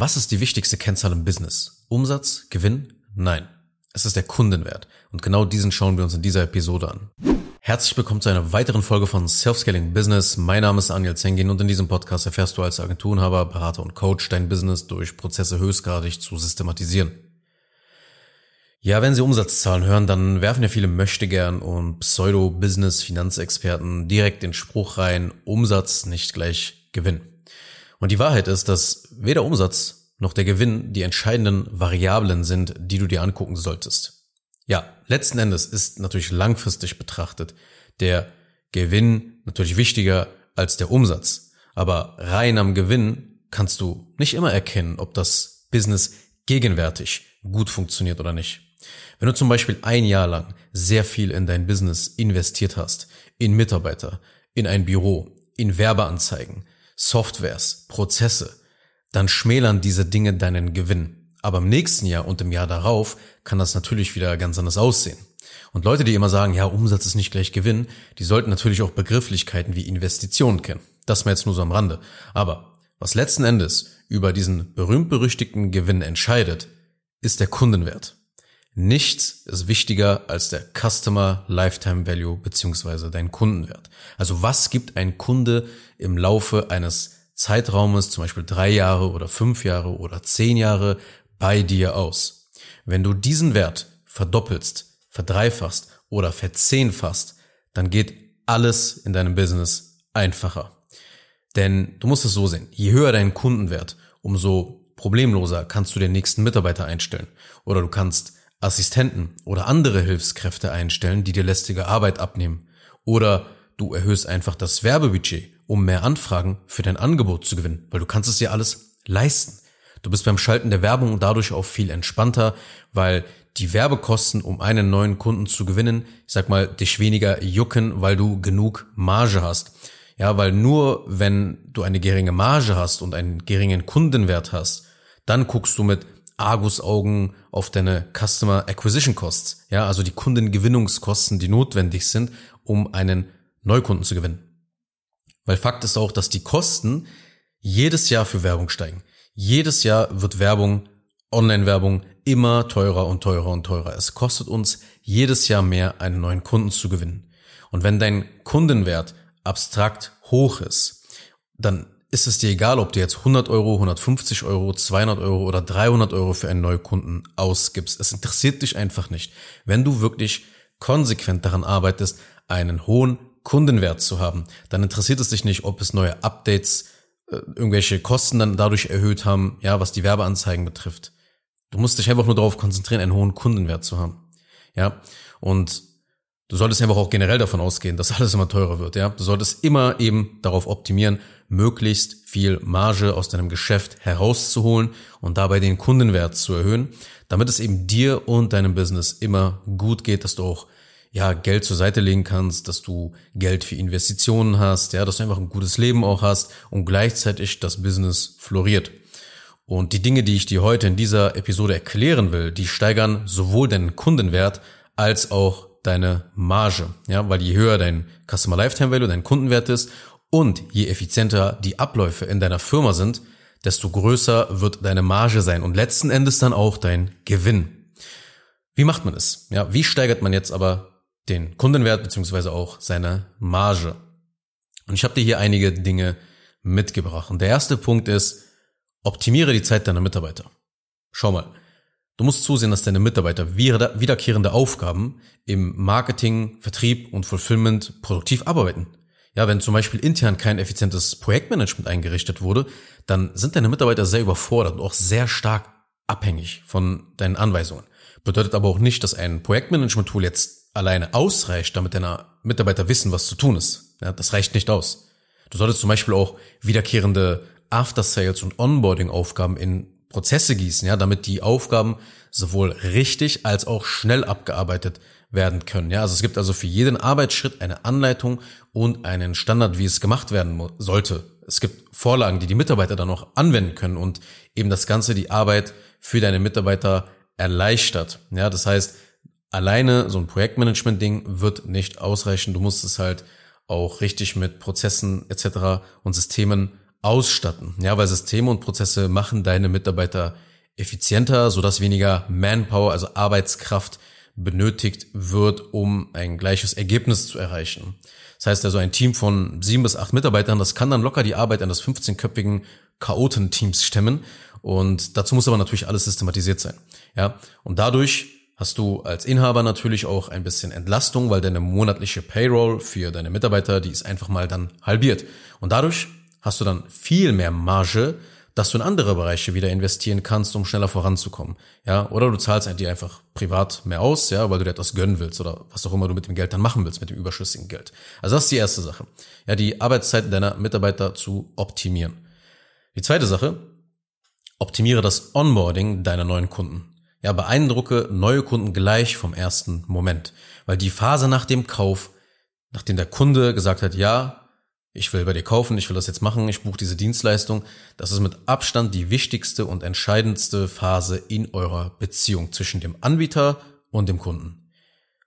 Was ist die wichtigste Kennzahl im Business? Umsatz? Gewinn? Nein. Es ist der Kundenwert. Und genau diesen schauen wir uns in dieser Episode an. Herzlich willkommen zu einer weiteren Folge von Self-Scaling Business. Mein Name ist Daniel Zengin und in diesem Podcast erfährst du als Agenturenhaber, Berater und Coach dein Business durch Prozesse höchstgradig zu systematisieren. Ja, wenn Sie Umsatzzahlen hören, dann werfen ja viele Möchtegern und Pseudo-Business-Finanzexperten direkt den Spruch rein, Umsatz nicht gleich Gewinn. Und die Wahrheit ist, dass weder Umsatz noch der Gewinn die entscheidenden Variablen sind, die du dir angucken solltest. Ja, letzten Endes ist natürlich langfristig betrachtet der Gewinn natürlich wichtiger als der Umsatz. Aber rein am Gewinn kannst du nicht immer erkennen, ob das Business gegenwärtig gut funktioniert oder nicht. Wenn du zum Beispiel ein Jahr lang sehr viel in dein Business investiert hast, in Mitarbeiter, in ein Büro, in Werbeanzeigen, Softwares, Prozesse, dann schmälern diese Dinge deinen Gewinn. Aber im nächsten Jahr und im Jahr darauf kann das natürlich wieder ganz anders aussehen. Und Leute, die immer sagen, ja, Umsatz ist nicht gleich Gewinn, die sollten natürlich auch Begrifflichkeiten wie Investitionen kennen. Das mal jetzt nur so am Rande. Aber was letzten Endes über diesen berühmt-berüchtigten Gewinn entscheidet, ist der Kundenwert. Nichts ist wichtiger als der Customer Lifetime Value beziehungsweise dein Kundenwert. Also was gibt ein Kunde im Laufe eines Zeitraumes, zum Beispiel drei Jahre oder fünf Jahre oder zehn Jahre, bei dir aus? Wenn du diesen Wert verdoppelst, verdreifachst oder verzehnfachst, dann geht alles in deinem Business einfacher. Denn du musst es so sehen, je höher dein Kundenwert, umso problemloser kannst du den nächsten Mitarbeiter einstellen. Oder du kannst Assistenten oder andere Hilfskräfte einstellen, die dir lästige Arbeit abnehmen. Oder du erhöhst einfach das Werbebudget, um mehr Anfragen für dein Angebot zu gewinnen, weil du kannst es dir alles leisten. Du bist beim Schalten der Werbung dadurch auch viel entspannter, weil die Werbekosten, um einen neuen Kunden zu gewinnen, ich sag mal, dich weniger jucken, weil du genug Marge hast. Ja, weil nur wenn du eine geringe Marge hast und einen geringen Kundenwert hast, dann guckst du mit Argusaugen auf deine Customer Acquisition Costs, ja, also die Kundengewinnungskosten, die notwendig sind, um einen Neukunden zu gewinnen. Weil Fakt ist auch, dass die Kosten jedes Jahr für Werbung steigen. Jedes Jahr wird Werbung, Online-Werbung immer teurer und teurer und teurer. Es kostet uns jedes Jahr mehr, einen neuen Kunden zu gewinnen. Und wenn dein Kundenwert abstrakt hoch ist, dann ist es dir egal, ob du jetzt 100 Euro, 150 Euro, 200 Euro oder 300 Euro für einen Neukunden ausgibst. Es interessiert dich einfach nicht. Wenn du wirklich konsequent daran arbeitest, einen hohen Kundenwert zu haben, dann interessiert es dich nicht, ob es neue Updates, äh, irgendwelche Kosten dann dadurch erhöht haben, ja, was die Werbeanzeigen betrifft. Du musst dich einfach nur darauf konzentrieren, einen hohen Kundenwert zu haben. Ja, und du solltest einfach auch generell davon ausgehen, dass alles immer teurer wird, ja. Du solltest immer eben darauf optimieren, möglichst viel Marge aus deinem Geschäft herauszuholen und dabei den Kundenwert zu erhöhen, damit es eben dir und deinem Business immer gut geht, dass du auch ja, Geld zur Seite legen kannst, dass du Geld für Investitionen hast, ja, dass du einfach ein gutes Leben auch hast und gleichzeitig das Business floriert. Und die Dinge, die ich dir heute in dieser Episode erklären will, die steigern sowohl deinen Kundenwert als auch deine Marge, ja, weil je höher dein Customer Lifetime Value, dein Kundenwert ist und je effizienter die Abläufe in deiner Firma sind, desto größer wird deine Marge sein und letzten Endes dann auch dein Gewinn. Wie macht man es? Ja, wie steigert man jetzt aber den Kundenwert beziehungsweise auch seine Marge? Und ich habe dir hier einige Dinge mitgebracht. Und der erste Punkt ist, optimiere die Zeit deiner Mitarbeiter. Schau mal, du musst zusehen, dass deine Mitarbeiter wiederkehrende Aufgaben im Marketing, Vertrieb und Fulfillment produktiv arbeiten. Ja, wenn zum Beispiel intern kein effizientes Projektmanagement eingerichtet wurde, dann sind deine Mitarbeiter sehr überfordert und auch sehr stark abhängig von deinen Anweisungen. Bedeutet aber auch nicht, dass ein Projektmanagement-Tool jetzt alleine ausreicht, damit deine Mitarbeiter wissen, was zu tun ist. Ja, das reicht nicht aus. Du solltest zum Beispiel auch wiederkehrende After-Sales und Onboarding-Aufgaben in Prozesse gießen, ja, damit die Aufgaben sowohl richtig als auch schnell abgearbeitet werden können. Ja, also es gibt also für jeden Arbeitsschritt eine Anleitung und einen Standard, wie es gemacht werden sollte. Es gibt Vorlagen, die die Mitarbeiter dann auch anwenden können und eben das Ganze die Arbeit für deine Mitarbeiter erleichtert. Ja, das heißt, alleine so ein Projektmanagement-Ding wird nicht ausreichen. Du musst es halt auch richtig mit Prozessen etc. und Systemen ausstatten. Ja, weil Systeme und Prozesse machen deine Mitarbeiter effizienter, sodass weniger Manpower, also Arbeitskraft benötigt wird, um ein gleiches Ergebnis zu erreichen. Das heißt also ein Team von sieben bis acht Mitarbeitern, das kann dann locker die Arbeit eines 15-köpfigen Chaotenteams stemmen. Und dazu muss aber natürlich alles systematisiert sein. Ja, und dadurch hast du als Inhaber natürlich auch ein bisschen Entlastung, weil deine monatliche Payroll für deine Mitarbeiter, die ist einfach mal dann halbiert. Und dadurch hast du dann viel mehr Marge, dass du in andere Bereiche wieder investieren kannst, um schneller voranzukommen. Ja, oder du zahlst dir einfach privat mehr aus, ja, weil du dir etwas gönnen willst oder was auch immer du mit dem Geld dann machen willst, mit dem überschüssigen Geld. Also das ist die erste Sache. Ja, die Arbeitszeit deiner Mitarbeiter zu optimieren. Die zweite Sache, optimiere das Onboarding deiner neuen Kunden. Ja, beeindrucke neue Kunden gleich vom ersten Moment, weil die Phase nach dem Kauf, nachdem der Kunde gesagt hat, ja, ich will bei dir kaufen, ich will das jetzt machen, ich buche diese Dienstleistung. Das ist mit Abstand die wichtigste und entscheidendste Phase in eurer Beziehung zwischen dem Anbieter und dem Kunden.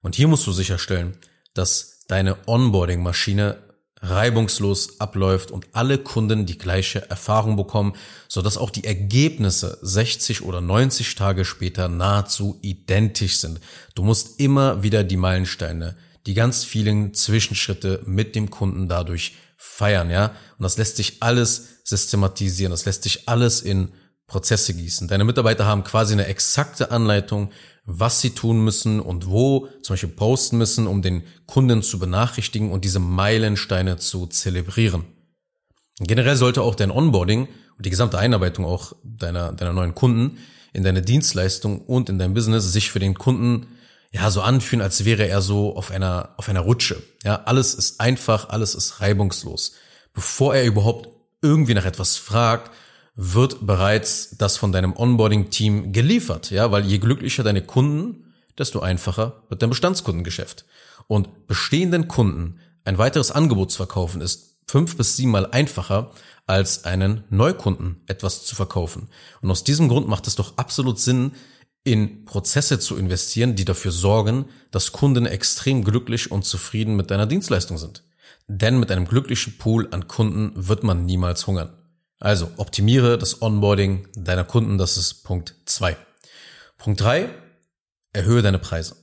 Und hier musst du sicherstellen, dass deine Onboarding-Maschine reibungslos abläuft und alle Kunden die gleiche Erfahrung bekommen, sodass auch die Ergebnisse 60 oder 90 Tage später nahezu identisch sind. Du musst immer wieder die Meilensteine, die ganz vielen Zwischenschritte mit dem Kunden dadurch feiern, ja. Und das lässt sich alles systematisieren, das lässt sich alles in Prozesse gießen. Deine Mitarbeiter haben quasi eine exakte Anleitung, was sie tun müssen und wo zum Beispiel posten müssen, um den Kunden zu benachrichtigen und diese Meilensteine zu zelebrieren. generell sollte auch dein Onboarding und die gesamte Einarbeitung auch deiner, deiner neuen Kunden in deine Dienstleistung und in dein Business sich für den Kunden ja, so anfühlen, als wäre er so auf einer, auf einer Rutsche. Ja, alles ist einfach, alles ist reibungslos. Bevor er überhaupt irgendwie nach etwas fragt, wird bereits das von deinem Onboarding-Team geliefert. Ja, weil je glücklicher deine Kunden, desto einfacher wird dein Bestandskundengeschäft. Und bestehenden Kunden ein weiteres Angebot zu verkaufen ist fünf bis siebenmal einfacher, als einen Neukunden etwas zu verkaufen. Und aus diesem Grund macht es doch absolut Sinn, in Prozesse zu investieren, die dafür sorgen, dass Kunden extrem glücklich und zufrieden mit deiner Dienstleistung sind. Denn mit einem glücklichen Pool an Kunden wird man niemals hungern. Also optimiere das Onboarding deiner Kunden, das ist Punkt zwei. Punkt drei: erhöhe deine Preise.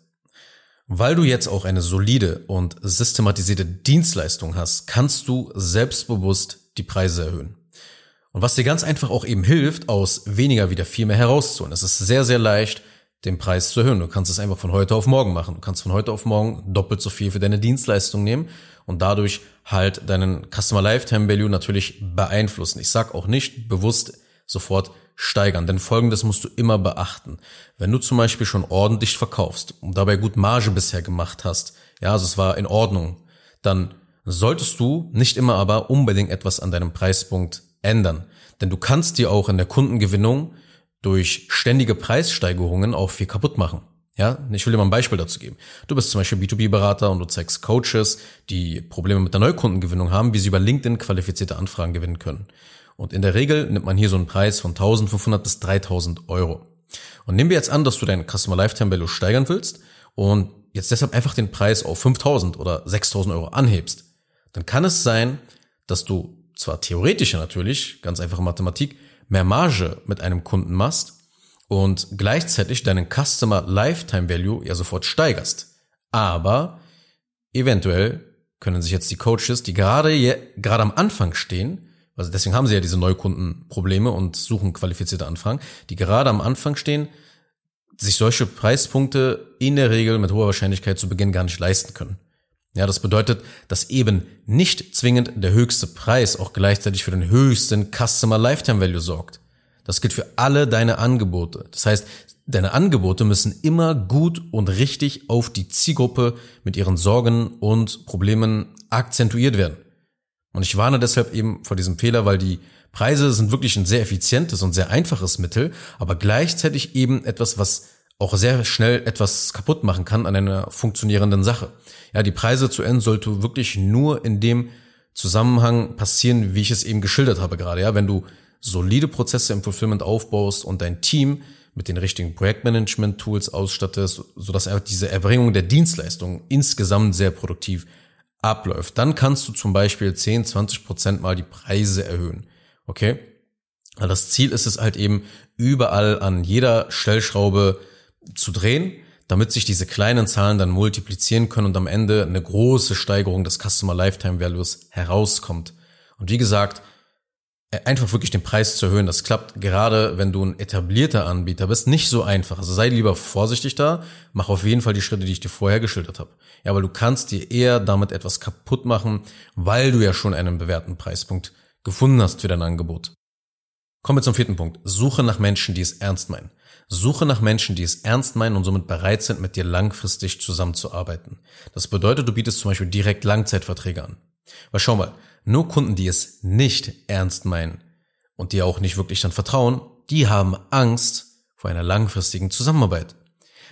Weil du jetzt auch eine solide und systematisierte Dienstleistung hast, kannst du selbstbewusst die Preise erhöhen. Und was dir ganz einfach auch eben hilft, aus weniger wieder viel mehr herauszuholen. Es ist sehr, sehr leicht, den Preis zu erhöhen. Du kannst es einfach von heute auf morgen machen. Du kannst von heute auf morgen doppelt so viel für deine Dienstleistung nehmen und dadurch halt deinen Customer Lifetime Value natürlich beeinflussen. Ich sag auch nicht bewusst sofort steigern, denn folgendes musst du immer beachten. Wenn du zum Beispiel schon ordentlich verkaufst und dabei gut Marge bisher gemacht hast, ja, also es war in Ordnung, dann solltest du nicht immer aber unbedingt etwas an deinem Preispunkt ändern. Denn du kannst dir auch in der Kundengewinnung durch ständige Preissteigerungen auch viel kaputt machen. Ja, ich will dir mal ein Beispiel dazu geben. Du bist zum Beispiel B2B-Berater und du zeigst Coaches, die Probleme mit der Neukundengewinnung haben, wie sie über LinkedIn qualifizierte Anfragen gewinnen können. Und in der Regel nimmt man hier so einen Preis von 1500 bis 3000 Euro. Und nehmen wir jetzt an, dass du deinen Customer Lifetime Value steigern willst und jetzt deshalb einfach den Preis auf 5000 oder 6000 Euro anhebst. Dann kann es sein, dass du zwar theoretischer natürlich, ganz einfache Mathematik, mehr Marge mit einem Kunden machst und gleichzeitig deinen Customer Lifetime Value ja sofort steigerst. Aber eventuell können sich jetzt die Coaches, die gerade, gerade am Anfang stehen, also deswegen haben sie ja diese Neukundenprobleme und suchen qualifizierte Anfragen, die gerade am Anfang stehen, sich solche Preispunkte in der Regel mit hoher Wahrscheinlichkeit zu Beginn gar nicht leisten können. Ja, das bedeutet, dass eben nicht zwingend der höchste Preis auch gleichzeitig für den höchsten Customer Lifetime Value sorgt. Das gilt für alle deine Angebote. Das heißt, deine Angebote müssen immer gut und richtig auf die Zielgruppe mit ihren Sorgen und Problemen akzentuiert werden. Und ich warne deshalb eben vor diesem Fehler, weil die Preise sind wirklich ein sehr effizientes und sehr einfaches Mittel, aber gleichzeitig eben etwas, was auch sehr schnell etwas kaputt machen kann an einer funktionierenden Sache. Ja, die Preise zu enden sollte wirklich nur in dem Zusammenhang passieren, wie ich es eben geschildert habe gerade. Ja, wenn du solide Prozesse im Fulfillment aufbaust und dein Team mit den richtigen Projektmanagement-Tools ausstattest, sodass diese Erbringung der Dienstleistung insgesamt sehr produktiv abläuft. Dann kannst du zum Beispiel 10, 20 Prozent mal die Preise erhöhen. Okay? Das Ziel ist es halt eben, überall an jeder Stellschraube zu drehen, damit sich diese kleinen Zahlen dann multiplizieren können und am Ende eine große Steigerung des Customer Lifetime Values herauskommt. Und wie gesagt, äh, einfach wirklich den Preis zu erhöhen, das klappt gerade, wenn du ein etablierter Anbieter bist, nicht so einfach. Also sei lieber vorsichtig da, mach auf jeden Fall die Schritte, die ich dir vorher geschildert habe. Ja, aber du kannst dir eher damit etwas kaputt machen, weil du ja schon einen bewährten Preispunkt gefunden hast für dein Angebot. Kommen wir zum vierten Punkt. Suche nach Menschen, die es ernst meinen. Suche nach Menschen, die es ernst meinen und somit bereit sind, mit dir langfristig zusammenzuarbeiten. Das bedeutet, du bietest zum Beispiel direkt Langzeitverträge an. Weil schau mal, nur Kunden, die es nicht ernst meinen und die auch nicht wirklich dann vertrauen, die haben Angst vor einer langfristigen Zusammenarbeit.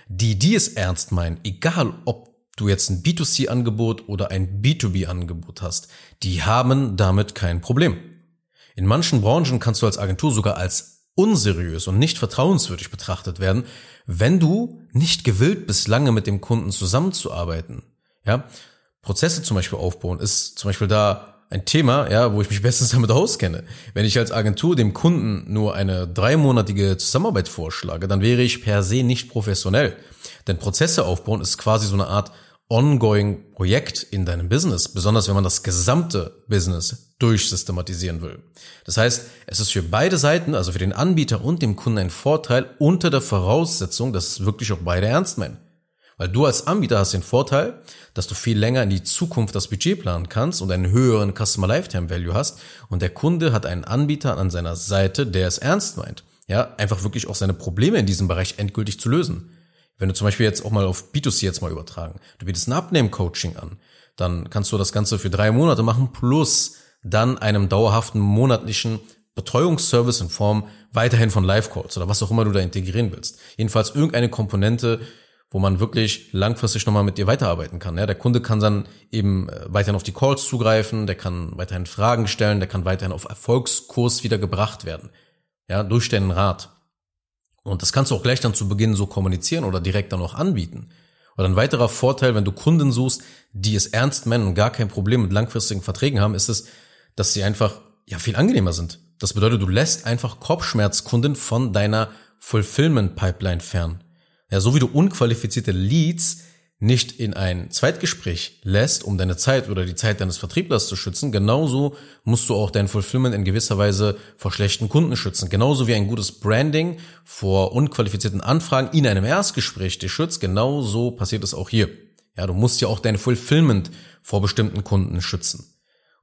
Die, die es ernst meinen, egal ob du jetzt ein B2C-Angebot oder ein B2B-Angebot hast, die haben damit kein Problem. In manchen Branchen kannst du als Agentur sogar als unseriös und nicht vertrauenswürdig betrachtet werden, wenn du nicht gewillt bist, lange mit dem Kunden zusammenzuarbeiten. Ja, Prozesse zum Beispiel aufbauen ist zum Beispiel da ein Thema, ja, wo ich mich bestens damit auskenne. Wenn ich als Agentur dem Kunden nur eine dreimonatige Zusammenarbeit vorschlage, dann wäre ich per se nicht professionell. Denn Prozesse aufbauen ist quasi so eine Art ongoing Projekt in deinem Business, besonders wenn man das gesamte Business durchsystematisieren will. Das heißt, es ist für beide Seiten, also für den Anbieter und dem Kunden ein Vorteil unter der Voraussetzung, dass es wirklich auch beide ernst meinen. Weil du als Anbieter hast den Vorteil, dass du viel länger in die Zukunft das Budget planen kannst und einen höheren Customer Lifetime Value hast und der Kunde hat einen Anbieter an seiner Seite, der es ernst meint. Ja, einfach wirklich auch seine Probleme in diesem Bereich endgültig zu lösen. Wenn du zum Beispiel jetzt auch mal auf B2C jetzt mal übertragen, du bietest ein Abnehmen-Coaching an, dann kannst du das Ganze für drei Monate machen plus dann einem dauerhaften monatlichen Betreuungsservice in Form weiterhin von Live-Calls oder was auch immer du da integrieren willst. Jedenfalls irgendeine Komponente, wo man wirklich langfristig nochmal mit dir weiterarbeiten kann. Ja, der Kunde kann dann eben äh, weiterhin auf die Calls zugreifen, der kann weiterhin Fragen stellen, der kann weiterhin auf Erfolgskurs wieder gebracht werden. Ja, durch deinen Rat. Und das kannst du auch gleich dann zu Beginn so kommunizieren oder direkt dann auch anbieten. Oder ein weiterer Vorteil, wenn du Kunden suchst, die es ernst meinen und gar kein Problem mit langfristigen Verträgen haben, ist es, dass sie einfach ja viel angenehmer sind. Das bedeutet, du lässt einfach Kopfschmerzkunden von deiner Fulfillment Pipeline fern. Ja, so wie du unqualifizierte Leads nicht in ein Zweitgespräch lässt, um deine Zeit oder die Zeit deines Vertrieblers zu schützen, genauso musst du auch dein Fulfillment in gewisser Weise vor schlechten Kunden schützen. Genauso wie ein gutes Branding vor unqualifizierten Anfragen in einem Erstgespräch dich schützt, genauso passiert es auch hier. Ja, du musst ja auch dein Fulfillment vor bestimmten Kunden schützen.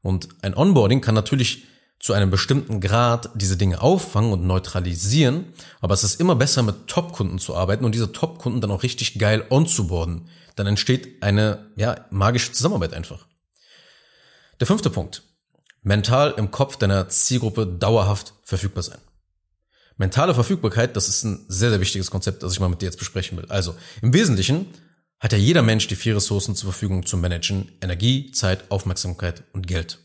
Und ein Onboarding kann natürlich zu einem bestimmten Grad diese Dinge auffangen und neutralisieren, aber es ist immer besser mit Top-Kunden zu arbeiten und diese Top-Kunden dann auch richtig geil onzuboarden. Dann entsteht eine ja, magische Zusammenarbeit einfach. Der fünfte Punkt. Mental im Kopf deiner Zielgruppe dauerhaft verfügbar sein. Mentale Verfügbarkeit, das ist ein sehr, sehr wichtiges Konzept, das ich mal mit dir jetzt besprechen will. Also, im Wesentlichen hat ja jeder Mensch die vier Ressourcen zur Verfügung zu managen. Energie, Zeit, Aufmerksamkeit und Geld.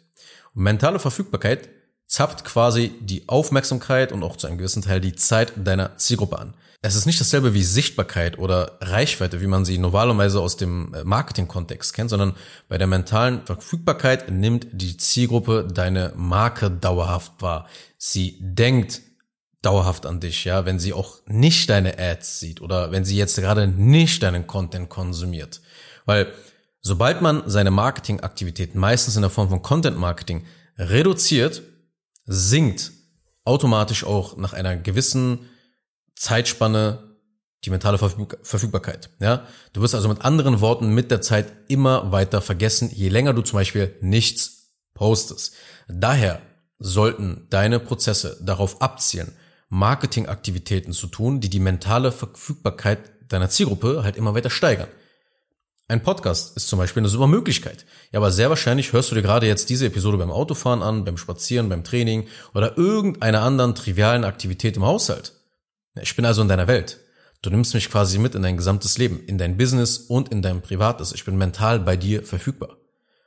Und mentale Verfügbarkeit zappt quasi die Aufmerksamkeit und auch zu einem gewissen Teil die Zeit deiner Zielgruppe an. Es ist nicht dasselbe wie Sichtbarkeit oder Reichweite, wie man sie normalerweise aus dem äh, Marketing-Kontext kennt, sondern bei der mentalen Verfügbarkeit nimmt die Zielgruppe deine Marke dauerhaft wahr. Sie denkt dauerhaft an dich, ja, wenn sie auch nicht deine Ads sieht oder wenn sie jetzt gerade nicht deinen Content konsumiert. Weil sobald man seine Marketingaktivitäten meistens in der Form von Content Marketing reduziert, sinkt automatisch auch nach einer gewissen Zeitspanne die mentale Verfügbarkeit. Ja, du wirst also mit anderen Worten mit der Zeit immer weiter vergessen, je länger du zum Beispiel nichts postest. Daher sollten deine Prozesse darauf abzielen, Marketingaktivitäten zu tun, die die mentale Verfügbarkeit deiner Zielgruppe halt immer weiter steigern. Ein Podcast ist zum Beispiel eine super Möglichkeit. Ja, aber sehr wahrscheinlich hörst du dir gerade jetzt diese Episode beim Autofahren an, beim Spazieren, beim Training oder irgendeiner anderen trivialen Aktivität im Haushalt. Ich bin also in deiner Welt. Du nimmst mich quasi mit in dein gesamtes Leben, in dein Business und in dein Privates. Ich bin mental bei dir verfügbar.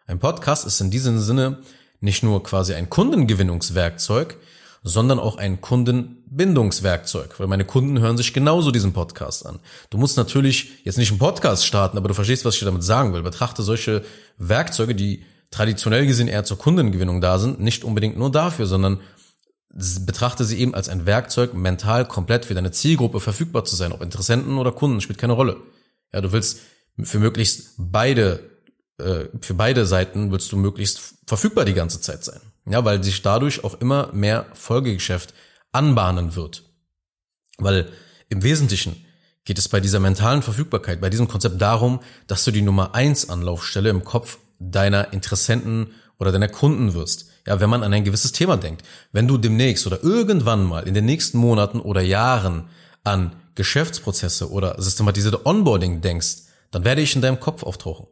Ein Podcast ist in diesem Sinne nicht nur quasi ein Kundengewinnungswerkzeug, sondern auch ein Kundenbindungswerkzeug, weil meine Kunden hören sich genauso diesen Podcast an. Du musst natürlich jetzt nicht einen Podcast starten, aber du verstehst, was ich damit sagen will. Betrachte solche Werkzeuge, die traditionell gesehen eher zur Kundengewinnung da sind, nicht unbedingt nur dafür, sondern betrachte sie eben als ein Werkzeug, mental komplett für deine Zielgruppe verfügbar zu sein, ob Interessenten oder Kunden, spielt keine Rolle. Ja, du willst für möglichst beide, äh, für beide Seiten willst du möglichst verfügbar die ganze Zeit sein. Ja, weil sich dadurch auch immer mehr Folgegeschäft anbahnen wird. Weil im Wesentlichen geht es bei dieser mentalen Verfügbarkeit, bei diesem Konzept darum, dass du die Nummer eins Anlaufstelle im Kopf deiner Interessenten oder deiner Kunden wirst. Ja, wenn man an ein gewisses Thema denkt. Wenn du demnächst oder irgendwann mal in den nächsten Monaten oder Jahren an Geschäftsprozesse oder systematisierte Onboarding denkst, dann werde ich in deinem Kopf auftauchen.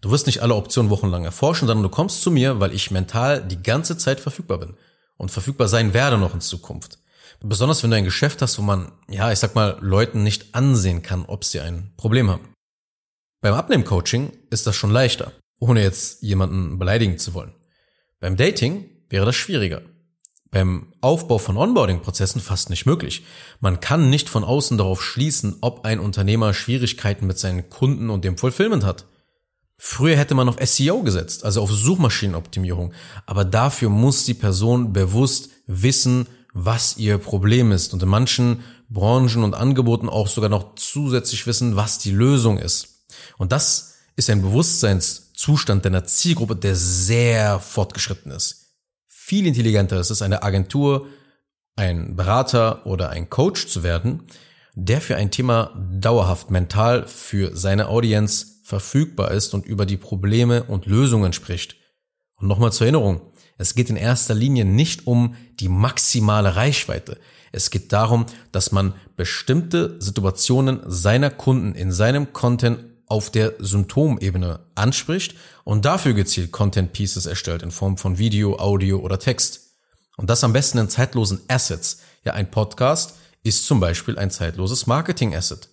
Du wirst nicht alle Optionen wochenlang erforschen, sondern du kommst zu mir, weil ich mental die ganze Zeit verfügbar bin und verfügbar sein werde noch in Zukunft. Besonders wenn du ein Geschäft hast, wo man, ja, ich sag mal, Leuten nicht ansehen kann, ob sie ein Problem haben. Beim Abnehmcoaching ist das schon leichter, ohne jetzt jemanden beleidigen zu wollen. Beim Dating wäre das schwieriger. Beim Aufbau von Onboarding-Prozessen fast nicht möglich. Man kann nicht von außen darauf schließen, ob ein Unternehmer Schwierigkeiten mit seinen Kunden und dem Fulfillment hat. Früher hätte man auf SEO gesetzt, also auf Suchmaschinenoptimierung, aber dafür muss die Person bewusst wissen, was ihr Problem ist und in manchen Branchen und Angeboten auch sogar noch zusätzlich wissen, was die Lösung ist. Und das ist ein Bewusstseinszustand deiner Zielgruppe, der sehr fortgeschritten ist. Viel intelligenter ist es, eine Agentur, ein Berater oder ein Coach zu werden, der für ein Thema dauerhaft mental für seine Audience verfügbar ist und über die Probleme und Lösungen spricht. Und nochmal zur Erinnerung, es geht in erster Linie nicht um die maximale Reichweite. Es geht darum, dass man bestimmte Situationen seiner Kunden in seinem Content auf der Symptomebene anspricht und dafür gezielt Content Pieces erstellt in Form von Video, Audio oder Text. Und das am besten in zeitlosen Assets. Ja, ein Podcast ist zum Beispiel ein zeitloses Marketing-Asset.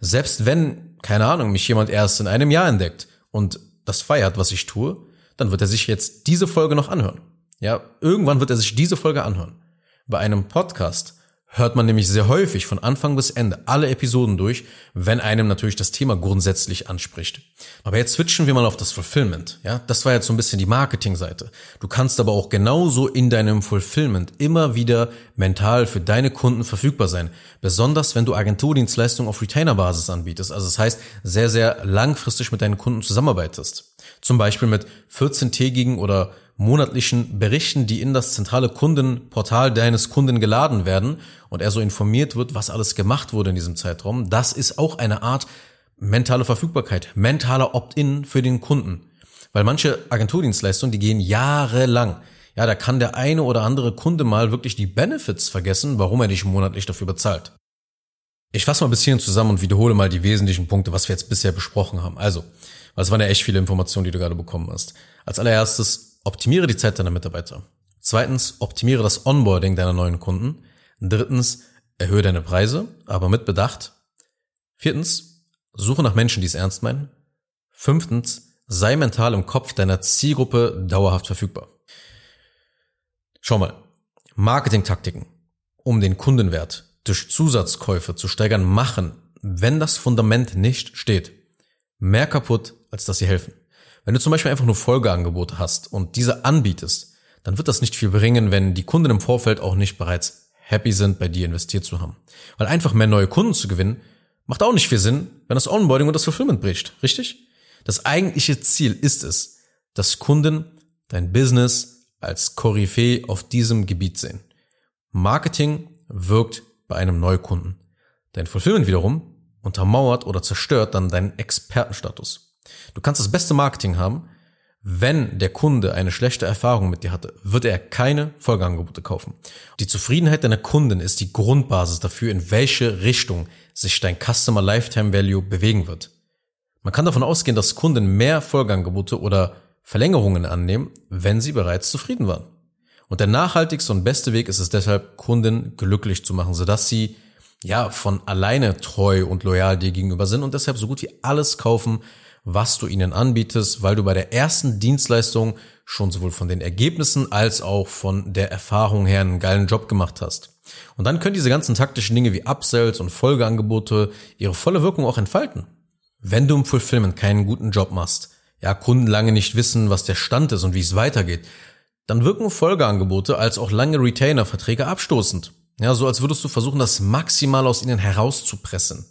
Selbst wenn, keine Ahnung, mich jemand erst in einem Jahr entdeckt und das feiert, was ich tue, dann wird er sich jetzt diese Folge noch anhören. Ja, irgendwann wird er sich diese Folge anhören. Bei einem Podcast hört man nämlich sehr häufig von Anfang bis Ende alle Episoden durch, wenn einem natürlich das Thema grundsätzlich anspricht. Aber jetzt switchen wir mal auf das Fulfillment. Ja, das war jetzt so ein bisschen die Marketingseite. Du kannst aber auch genauso in deinem Fulfillment immer wieder mental für deine Kunden verfügbar sein. Besonders wenn du Agenturdienstleistungen auf Retainer-Basis anbietest. Also das heißt, sehr, sehr langfristig mit deinen Kunden zusammenarbeitest. Zum Beispiel mit 14-tägigen oder monatlichen Berichten, die in das zentrale Kundenportal deines Kunden geladen werden und er so informiert wird, was alles gemacht wurde in diesem Zeitraum. Das ist auch eine Art mentale Verfügbarkeit, mentaler Opt-in für den Kunden. Weil manche Agenturdienstleistungen, die gehen jahrelang. Ja, da kann der eine oder andere Kunde mal wirklich die Benefits vergessen, warum er dich monatlich dafür bezahlt. Ich fasse mal bis hierhin zusammen und wiederhole mal die wesentlichen Punkte, was wir jetzt bisher besprochen haben. Also, was waren ja echt viele Informationen, die du gerade bekommen hast. Als allererstes, optimiere die Zeit deiner Mitarbeiter. Zweitens, optimiere das Onboarding deiner neuen Kunden. Drittens, erhöhe deine Preise, aber mit Bedacht. Viertens, suche nach Menschen, die es ernst meinen. Fünftens, sei mental im Kopf deiner Zielgruppe dauerhaft verfügbar. Schau mal, Marketingtaktiken, um den Kundenwert durch Zusatzkäufe zu steigern, machen, wenn das Fundament nicht steht, mehr kaputt, als dass sie helfen. Wenn du zum Beispiel einfach nur Folgeangebote hast und diese anbietest, dann wird das nicht viel bringen, wenn die Kunden im Vorfeld auch nicht bereits happy sind, bei dir investiert zu haben. Weil einfach mehr neue Kunden zu gewinnen, macht auch nicht viel Sinn, wenn das Onboarding und das Fulfillment bricht, richtig? Das eigentliche Ziel ist es, dass Kunden dein Business als Koryphäe auf diesem Gebiet sehen. Marketing wirkt bei einem Neukunden. Dein Fulfillment wiederum untermauert oder zerstört dann deinen Expertenstatus. Du kannst das beste Marketing haben, wenn der Kunde eine schlechte Erfahrung mit dir hatte, wird er keine Folgeangebote kaufen. Die Zufriedenheit deiner Kunden ist die Grundbasis dafür, in welche Richtung sich dein Customer Lifetime Value bewegen wird. Man kann davon ausgehen, dass Kunden mehr Folgeangebote oder Verlängerungen annehmen, wenn sie bereits zufrieden waren. Und der nachhaltigste und beste Weg ist es deshalb, Kunden glücklich zu machen, sodass sie ja von alleine treu und loyal dir gegenüber sind und deshalb so gut wie alles kaufen, was du ihnen anbietest, weil du bei der ersten Dienstleistung schon sowohl von den Ergebnissen als auch von der Erfahrung her einen geilen Job gemacht hast. Und dann können diese ganzen taktischen Dinge wie Upsells und Folgeangebote ihre volle Wirkung auch entfalten. Wenn du im Fulfillment keinen guten Job machst, ja, Kunden lange nicht wissen, was der Stand ist und wie es weitergeht, dann wirken Folgeangebote als auch lange Retainer-Verträge abstoßend. Ja, so als würdest du versuchen, das maximal aus ihnen herauszupressen.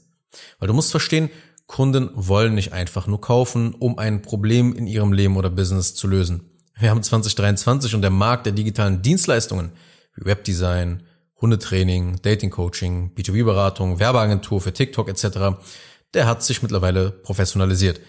Weil du musst verstehen, Kunden wollen nicht einfach nur kaufen, um ein Problem in ihrem Leben oder Business zu lösen. Wir haben 2023 und der Markt der digitalen Dienstleistungen wie Webdesign, Hundetraining, Datingcoaching, B2B-Beratung, Werbeagentur für TikTok etc., der hat sich mittlerweile professionalisiert.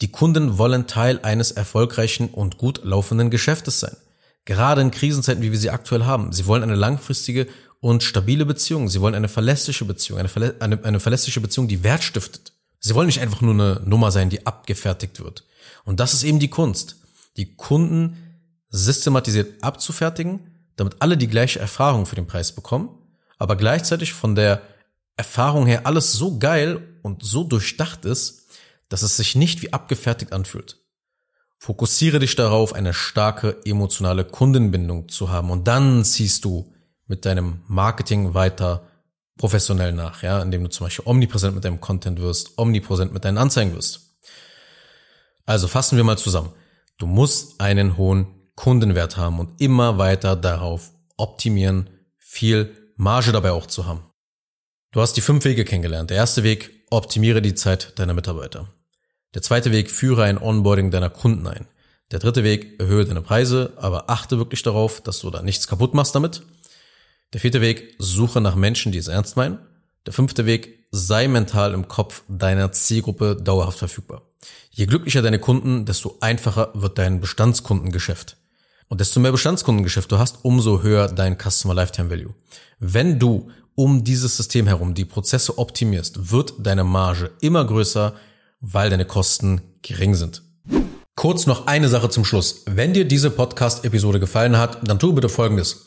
Die Kunden wollen Teil eines erfolgreichen und gut laufenden Geschäftes sein. Gerade in Krisenzeiten, wie wir sie aktuell haben. Sie wollen eine langfristige und stabile Beziehung. Sie wollen eine verlässliche Beziehung, eine, verlä eine, eine verlässliche Beziehung, die Wert stiftet. Sie wollen nicht einfach nur eine Nummer sein, die abgefertigt wird. Und das ist eben die Kunst die Kunden systematisiert abzufertigen, damit alle die gleiche Erfahrung für den Preis bekommen, aber gleichzeitig von der Erfahrung her alles so geil und so durchdacht ist, dass es sich nicht wie abgefertigt anfühlt. Fokussiere dich darauf, eine starke emotionale Kundenbindung zu haben und dann ziehst du mit deinem Marketing weiter professionell nach, ja, indem du zum Beispiel omnipräsent mit deinem Content wirst, omnipräsent mit deinen Anzeigen wirst. Also fassen wir mal zusammen. Du musst einen hohen Kundenwert haben und immer weiter darauf optimieren, viel Marge dabei auch zu haben. Du hast die fünf Wege kennengelernt. Der erste Weg, optimiere die Zeit deiner Mitarbeiter. Der zweite Weg, führe ein Onboarding deiner Kunden ein. Der dritte Weg, erhöhe deine Preise, aber achte wirklich darauf, dass du da nichts kaputt machst damit. Der vierte Weg, suche nach Menschen, die es ernst meinen. Der fünfte Weg, sei mental im Kopf deiner Zielgruppe dauerhaft verfügbar. Je glücklicher deine Kunden, desto einfacher wird dein Bestandskundengeschäft. Und desto mehr Bestandskundengeschäft du hast, umso höher dein Customer Lifetime Value. Wenn du um dieses System herum die Prozesse optimierst, wird deine Marge immer größer, weil deine Kosten gering sind. Kurz noch eine Sache zum Schluss. Wenn dir diese Podcast-Episode gefallen hat, dann tu bitte Folgendes.